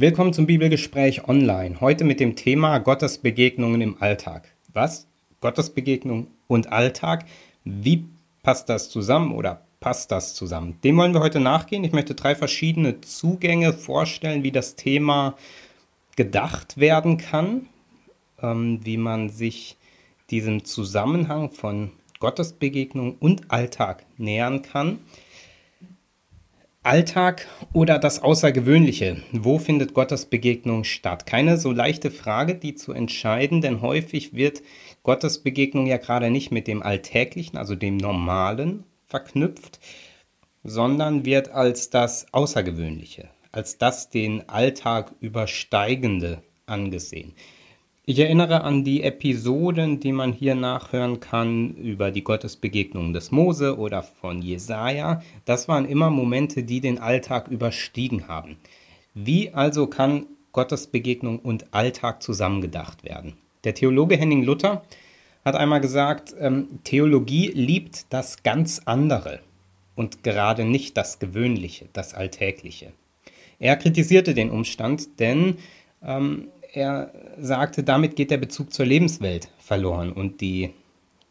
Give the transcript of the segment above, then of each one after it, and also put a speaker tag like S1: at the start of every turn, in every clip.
S1: Willkommen zum Bibelgespräch online. Heute mit dem Thema Gottesbegegnungen im Alltag. Was? Gottesbegegnung und Alltag? Wie passt das zusammen oder passt das zusammen? Dem wollen wir heute nachgehen. Ich möchte drei verschiedene Zugänge vorstellen, wie das Thema gedacht werden kann, ähm, wie man sich diesem Zusammenhang von Gottesbegegnung und Alltag nähern kann. Alltag oder das Außergewöhnliche? Wo findet Gottes Begegnung statt? Keine so leichte Frage, die zu entscheiden, denn häufig wird Gottes Begegnung ja gerade nicht mit dem Alltäglichen, also dem Normalen, verknüpft, sondern wird als das Außergewöhnliche, als das den Alltag übersteigende angesehen. Ich erinnere an die Episoden, die man hier nachhören kann über die Gottesbegegnungen des Mose oder von Jesaja. Das waren immer Momente, die den Alltag überstiegen haben. Wie also kann Gottesbegegnung und Alltag zusammengedacht werden? Der Theologe Henning Luther hat einmal gesagt, ähm, Theologie liebt das ganz andere und gerade nicht das Gewöhnliche, das Alltägliche. Er kritisierte den Umstand, denn ähm, er sagte, damit geht der Bezug zur Lebenswelt verloren und die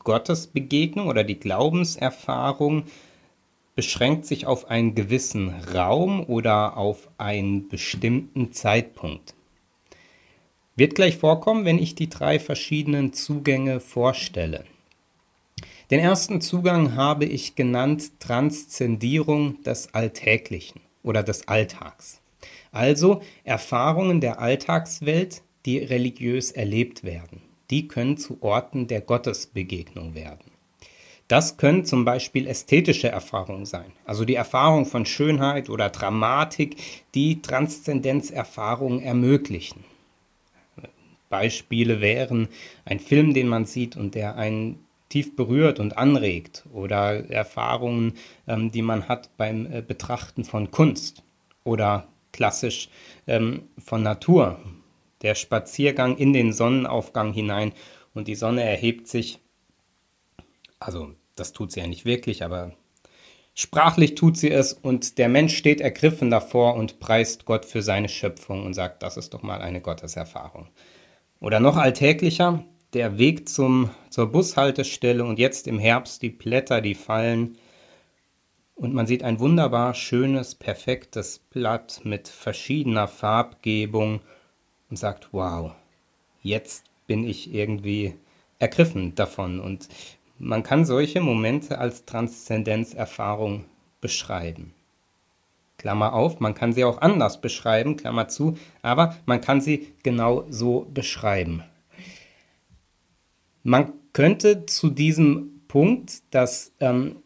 S1: Gottesbegegnung oder die Glaubenserfahrung beschränkt sich auf einen gewissen Raum oder auf einen bestimmten Zeitpunkt. Wird gleich vorkommen, wenn ich die drei verschiedenen Zugänge vorstelle. Den ersten Zugang habe ich genannt Transzendierung des Alltäglichen oder des Alltags. Also Erfahrungen der Alltagswelt, die religiös erlebt werden. Die können zu Orten der Gottesbegegnung werden. Das können zum Beispiel ästhetische Erfahrungen sein, also die Erfahrung von Schönheit oder Dramatik, die Transzendenzerfahrungen ermöglichen. Beispiele wären ein Film, den man sieht und der einen tief berührt und anregt oder Erfahrungen, ähm, die man hat beim äh, Betrachten von Kunst oder klassisch ähm, von Natur. Der Spaziergang in den Sonnenaufgang hinein und die Sonne erhebt sich. Also das tut sie ja nicht wirklich, aber sprachlich tut sie es und der Mensch steht ergriffen davor und preist Gott für seine Schöpfung und sagt, das ist doch mal eine Gotteserfahrung. Oder noch alltäglicher, der Weg zum, zur Bushaltestelle und jetzt im Herbst die Blätter, die fallen, und man sieht ein wunderbar schönes, perfektes Blatt mit verschiedener Farbgebung und sagt, wow, jetzt bin ich irgendwie ergriffen davon. Und man kann solche Momente als Transzendenzerfahrung beschreiben. Klammer auf, man kann sie auch anders beschreiben, Klammer zu, aber man kann sie genau so beschreiben. Man könnte zu diesem Punkt, dass ähm,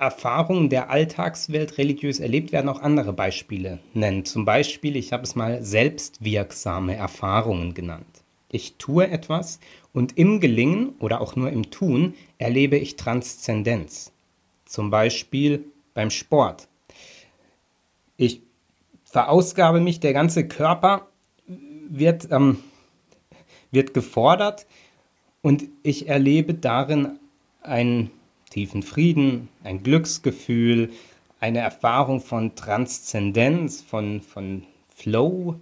S1: Erfahrungen der Alltagswelt religiös erlebt werden, auch andere Beispiele nennen. Zum Beispiel, ich habe es mal selbstwirksame Erfahrungen genannt. Ich tue etwas und im Gelingen oder auch nur im Tun erlebe ich Transzendenz. Zum Beispiel beim Sport. Ich verausgabe mich, der ganze Körper wird, ähm, wird gefordert und ich erlebe darin ein tiefen Frieden, ein Glücksgefühl, eine Erfahrung von Transzendenz, von, von Flow.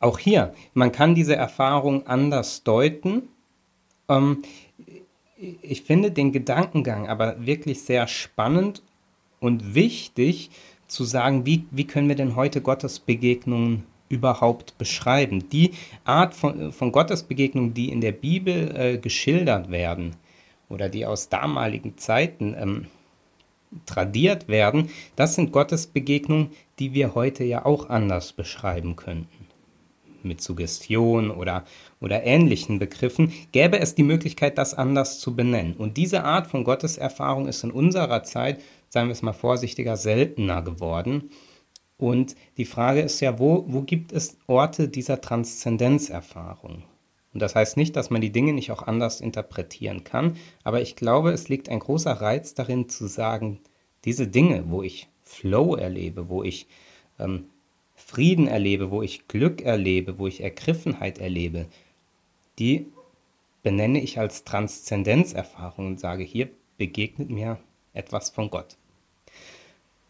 S1: Auch hier, man kann diese Erfahrung anders deuten. Ähm, ich finde den Gedankengang aber wirklich sehr spannend und wichtig zu sagen, wie, wie können wir denn heute Gottesbegegnungen überhaupt beschreiben? Die Art von, von Gottesbegegnungen, die in der Bibel äh, geschildert werden, oder die aus damaligen Zeiten ähm, tradiert werden, das sind Gottesbegegnungen, die wir heute ja auch anders beschreiben könnten. Mit Suggestion oder, oder ähnlichen Begriffen gäbe es die Möglichkeit, das anders zu benennen. Und diese Art von Gotteserfahrung ist in unserer Zeit, sagen wir es mal vorsichtiger, seltener geworden. Und die Frage ist ja, wo, wo gibt es Orte dieser Transzendenzerfahrung? Und das heißt nicht, dass man die Dinge nicht auch anders interpretieren kann, aber ich glaube, es liegt ein großer Reiz darin zu sagen, diese Dinge, wo ich Flow erlebe, wo ich ähm, Frieden erlebe, wo ich Glück erlebe, wo ich Ergriffenheit erlebe, die benenne ich als Transzendenzerfahrung und sage, hier begegnet mir etwas von Gott.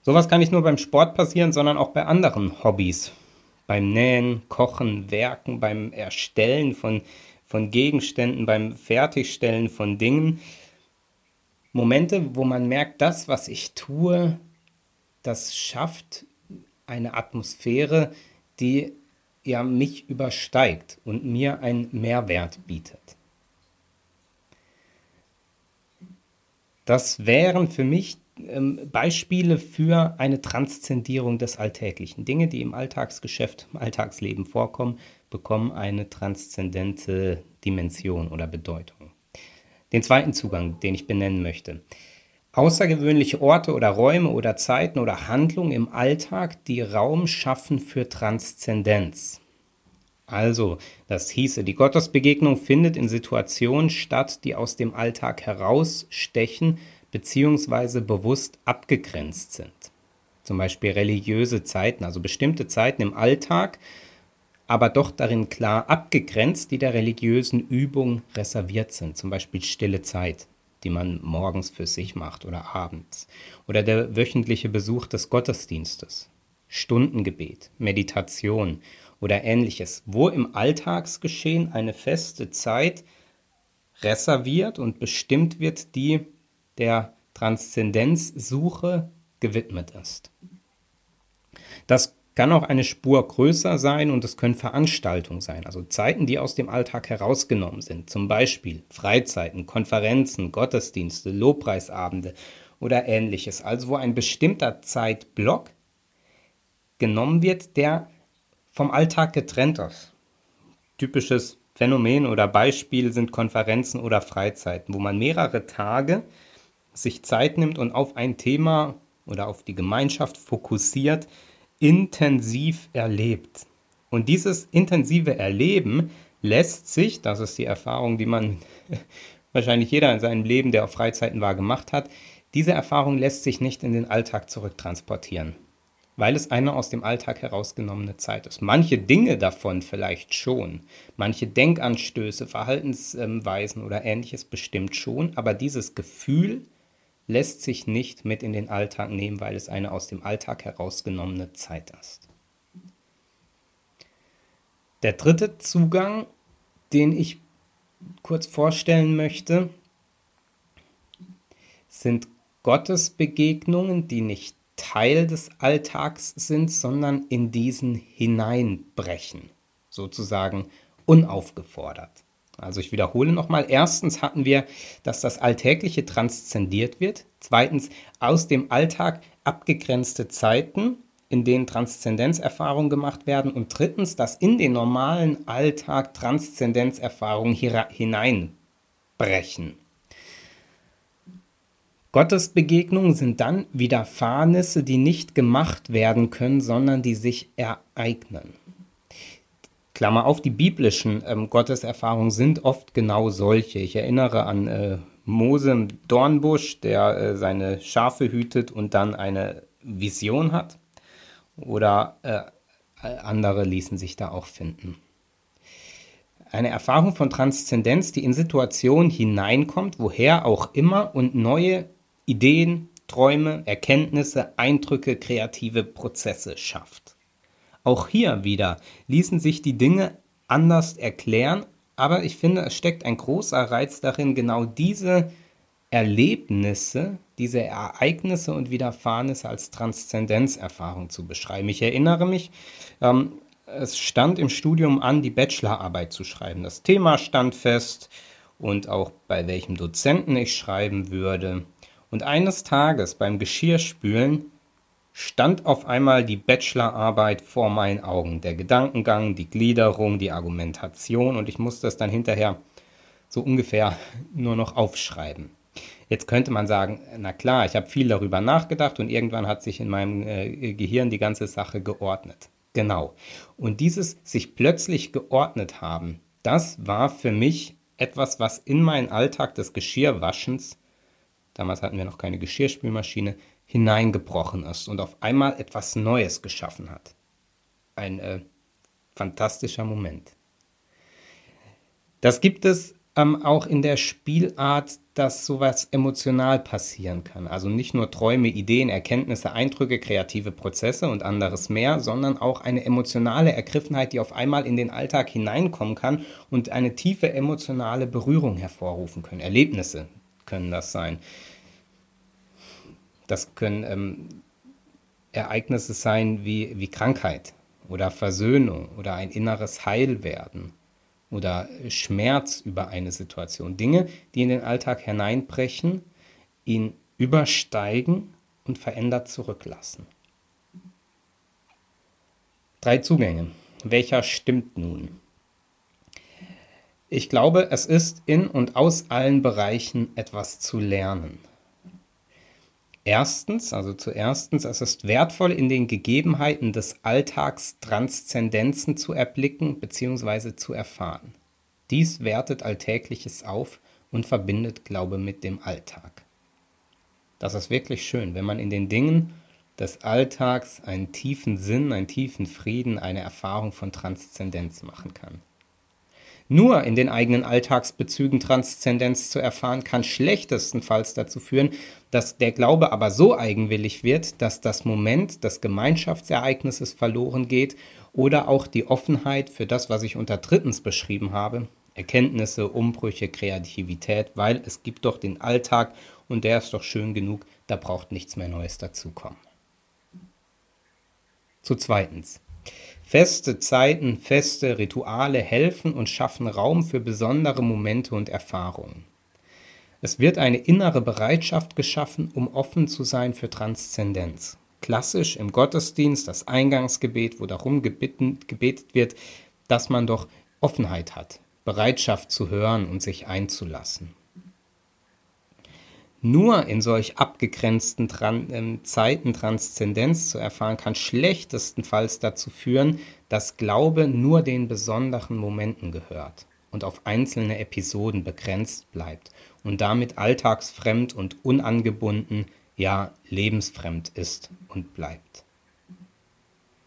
S1: Sowas kann nicht nur beim Sport passieren, sondern auch bei anderen Hobbys. Beim Nähen, Kochen, Werken, beim Erstellen von, von Gegenständen, beim Fertigstellen von Dingen. Momente, wo man merkt, das, was ich tue, das schafft eine Atmosphäre, die ja mich übersteigt und mir einen Mehrwert bietet. Das wären für mich ähm, Beispiele für eine Transzendierung des Alltäglichen. Dinge, die im Alltagsgeschäft, im Alltagsleben vorkommen, bekommen eine transzendente Dimension oder Bedeutung. Den zweiten Zugang, den ich benennen möchte. Außergewöhnliche Orte oder Räume oder Zeiten oder Handlungen im Alltag, die Raum schaffen für Transzendenz. Also, das hieße, die Gottesbegegnung findet in Situationen statt, die aus dem Alltag herausstechen bzw. bewusst abgegrenzt sind. Zum Beispiel religiöse Zeiten, also bestimmte Zeiten im Alltag, aber doch darin klar abgegrenzt, die der religiösen Übung reserviert sind. Zum Beispiel stille Zeit, die man morgens für sich macht oder abends. Oder der wöchentliche Besuch des Gottesdienstes. Stundengebet, Meditation oder ähnliches, wo im Alltagsgeschehen eine feste Zeit reserviert und bestimmt wird, die der Transzendenzsuche gewidmet ist. Das kann auch eine Spur größer sein und es können Veranstaltungen sein, also Zeiten, die aus dem Alltag herausgenommen sind, zum Beispiel Freizeiten, Konferenzen, Gottesdienste, Lobpreisabende oder ähnliches, also wo ein bestimmter Zeitblock genommen wird, der vom Alltag getrennt ist. Typisches Phänomen oder Beispiel sind Konferenzen oder Freizeiten, wo man mehrere Tage sich Zeit nimmt und auf ein Thema oder auf die Gemeinschaft fokussiert, intensiv erlebt. Und dieses intensive Erleben lässt sich, das ist die Erfahrung, die man wahrscheinlich jeder in seinem Leben, der auf Freizeiten war, gemacht hat, diese Erfahrung lässt sich nicht in den Alltag zurücktransportieren weil es eine aus dem Alltag herausgenommene Zeit ist. Manche Dinge davon vielleicht schon, manche Denkanstöße, Verhaltensweisen oder ähnliches bestimmt schon, aber dieses Gefühl lässt sich nicht mit in den Alltag nehmen, weil es eine aus dem Alltag herausgenommene Zeit ist. Der dritte Zugang, den ich kurz vorstellen möchte, sind Gottesbegegnungen, die nicht Teil des Alltags sind, sondern in diesen hineinbrechen, sozusagen unaufgefordert. Also ich wiederhole nochmal. Erstens hatten wir, dass das Alltägliche transzendiert wird. Zweitens aus dem Alltag abgegrenzte Zeiten, in denen Transzendenzerfahrungen gemacht werden. Und drittens, dass in den normalen Alltag Transzendenzerfahrungen hineinbrechen. Gottesbegegnungen sind dann Widerfahrnisse, die nicht gemacht werden können, sondern die sich ereignen. Klammer auf, die biblischen ähm, Gotteserfahrungen sind oft genau solche. Ich erinnere an äh, Mose im Dornbusch, der äh, seine Schafe hütet und dann eine Vision hat. Oder äh, andere ließen sich da auch finden. Eine Erfahrung von Transzendenz, die in Situationen hineinkommt, woher auch immer und neue Ideen, Träume, Erkenntnisse, Eindrücke, kreative Prozesse schafft. Auch hier wieder ließen sich die Dinge anders erklären, aber ich finde, es steckt ein großer Reiz darin, genau diese Erlebnisse, diese Ereignisse und Widerfahrnisse als Transzendenzerfahrung zu beschreiben. Ich erinnere mich, ähm, es stand im Studium an, die Bachelorarbeit zu schreiben. Das Thema stand fest und auch bei welchem Dozenten ich schreiben würde. Und eines Tages beim Geschirrspülen stand auf einmal die Bachelorarbeit vor meinen Augen. Der Gedankengang, die Gliederung, die Argumentation und ich musste es dann hinterher so ungefähr nur noch aufschreiben. Jetzt könnte man sagen, na klar, ich habe viel darüber nachgedacht und irgendwann hat sich in meinem äh, Gehirn die ganze Sache geordnet. Genau. Und dieses sich plötzlich geordnet haben, das war für mich etwas, was in meinen Alltag des Geschirrwaschens damals hatten wir noch keine Geschirrspülmaschine, hineingebrochen ist und auf einmal etwas Neues geschaffen hat. Ein äh, fantastischer Moment. Das gibt es ähm, auch in der Spielart, dass sowas emotional passieren kann. Also nicht nur Träume, Ideen, Erkenntnisse, Eindrücke, kreative Prozesse und anderes mehr, sondern auch eine emotionale Ergriffenheit, die auf einmal in den Alltag hineinkommen kann und eine tiefe emotionale Berührung hervorrufen können. Erlebnisse können das sein. Das können ähm, Ereignisse sein wie, wie Krankheit oder Versöhnung oder ein inneres Heilwerden oder Schmerz über eine Situation. Dinge, die in den Alltag hineinbrechen, ihn übersteigen und verändert zurücklassen. Drei Zugänge. Welcher stimmt nun? Ich glaube, es ist in und aus allen Bereichen etwas zu lernen. Erstens, also zuerstens, es ist wertvoll, in den Gegebenheiten des Alltags Transzendenzen zu erblicken bzw. zu erfahren. Dies wertet Alltägliches auf und verbindet Glaube mit dem Alltag. Das ist wirklich schön, wenn man in den Dingen des Alltags einen tiefen Sinn, einen tiefen Frieden, eine Erfahrung von Transzendenz machen kann. Nur in den eigenen Alltagsbezügen Transzendenz zu erfahren, kann schlechtestenfalls dazu führen, dass der Glaube aber so eigenwillig wird, dass das Moment des Gemeinschaftsereignisses verloren geht oder auch die Offenheit für das, was ich unter drittens beschrieben habe, Erkenntnisse, Umbrüche, Kreativität, weil es gibt doch den Alltag und der ist doch schön genug, da braucht nichts mehr Neues dazukommen. Zu zweitens. Feste Zeiten, feste Rituale helfen und schaffen Raum für besondere Momente und Erfahrungen. Es wird eine innere Bereitschaft geschaffen, um offen zu sein für Transzendenz. Klassisch im Gottesdienst das Eingangsgebet, wo darum gebeten, gebetet wird, dass man doch Offenheit hat, Bereitschaft zu hören und sich einzulassen. Nur in solch abgegrenzten Tran äh, Zeiten Transzendenz zu erfahren, kann schlechtestenfalls dazu führen, dass Glaube nur den besonderen Momenten gehört und auf einzelne Episoden begrenzt bleibt und damit alltagsfremd und unangebunden, ja lebensfremd ist und bleibt.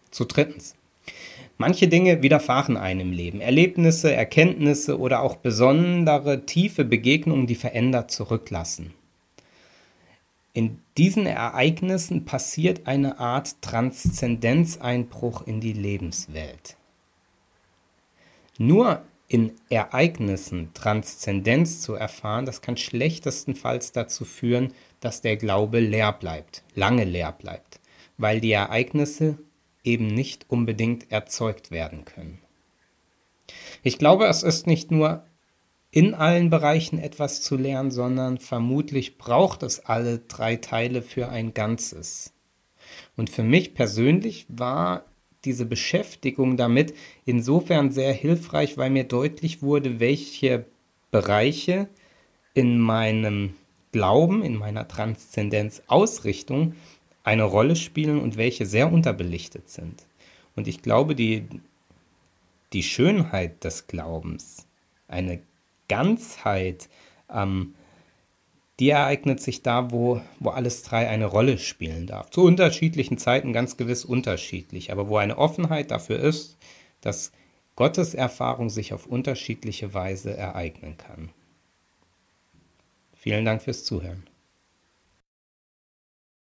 S1: Zu drittens. Manche Dinge widerfahren einem Leben. Erlebnisse, Erkenntnisse oder auch besondere tiefe Begegnungen, die verändert zurücklassen. In diesen Ereignissen passiert eine Art Transzendenzeinbruch in die Lebenswelt. Nur in Ereignissen Transzendenz zu erfahren, das kann schlechtestenfalls dazu führen, dass der Glaube leer bleibt, lange leer bleibt, weil die Ereignisse eben nicht unbedingt erzeugt werden können. Ich glaube, es ist nicht nur in allen Bereichen etwas zu lernen, sondern vermutlich braucht es alle drei Teile für ein Ganzes. Und für mich persönlich war diese Beschäftigung damit insofern sehr hilfreich, weil mir deutlich wurde, welche Bereiche in meinem Glauben, in meiner Transzendenzausrichtung eine Rolle spielen und welche sehr unterbelichtet sind. Und ich glaube, die, die Schönheit des Glaubens, eine Ganzheit, ähm, die ereignet sich da, wo, wo alles drei eine Rolle spielen darf. Zu unterschiedlichen Zeiten ganz gewiss unterschiedlich, aber wo eine Offenheit dafür ist, dass Gottes Erfahrung sich auf unterschiedliche Weise ereignen kann. Vielen Dank fürs Zuhören.